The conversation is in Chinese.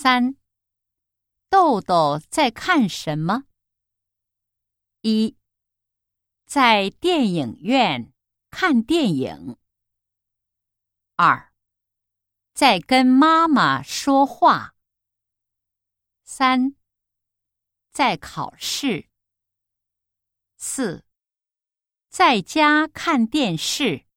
三。豆豆在看什么？一。在电影院看电影。二。在跟妈妈说话。三。在考试。四。在家看电视。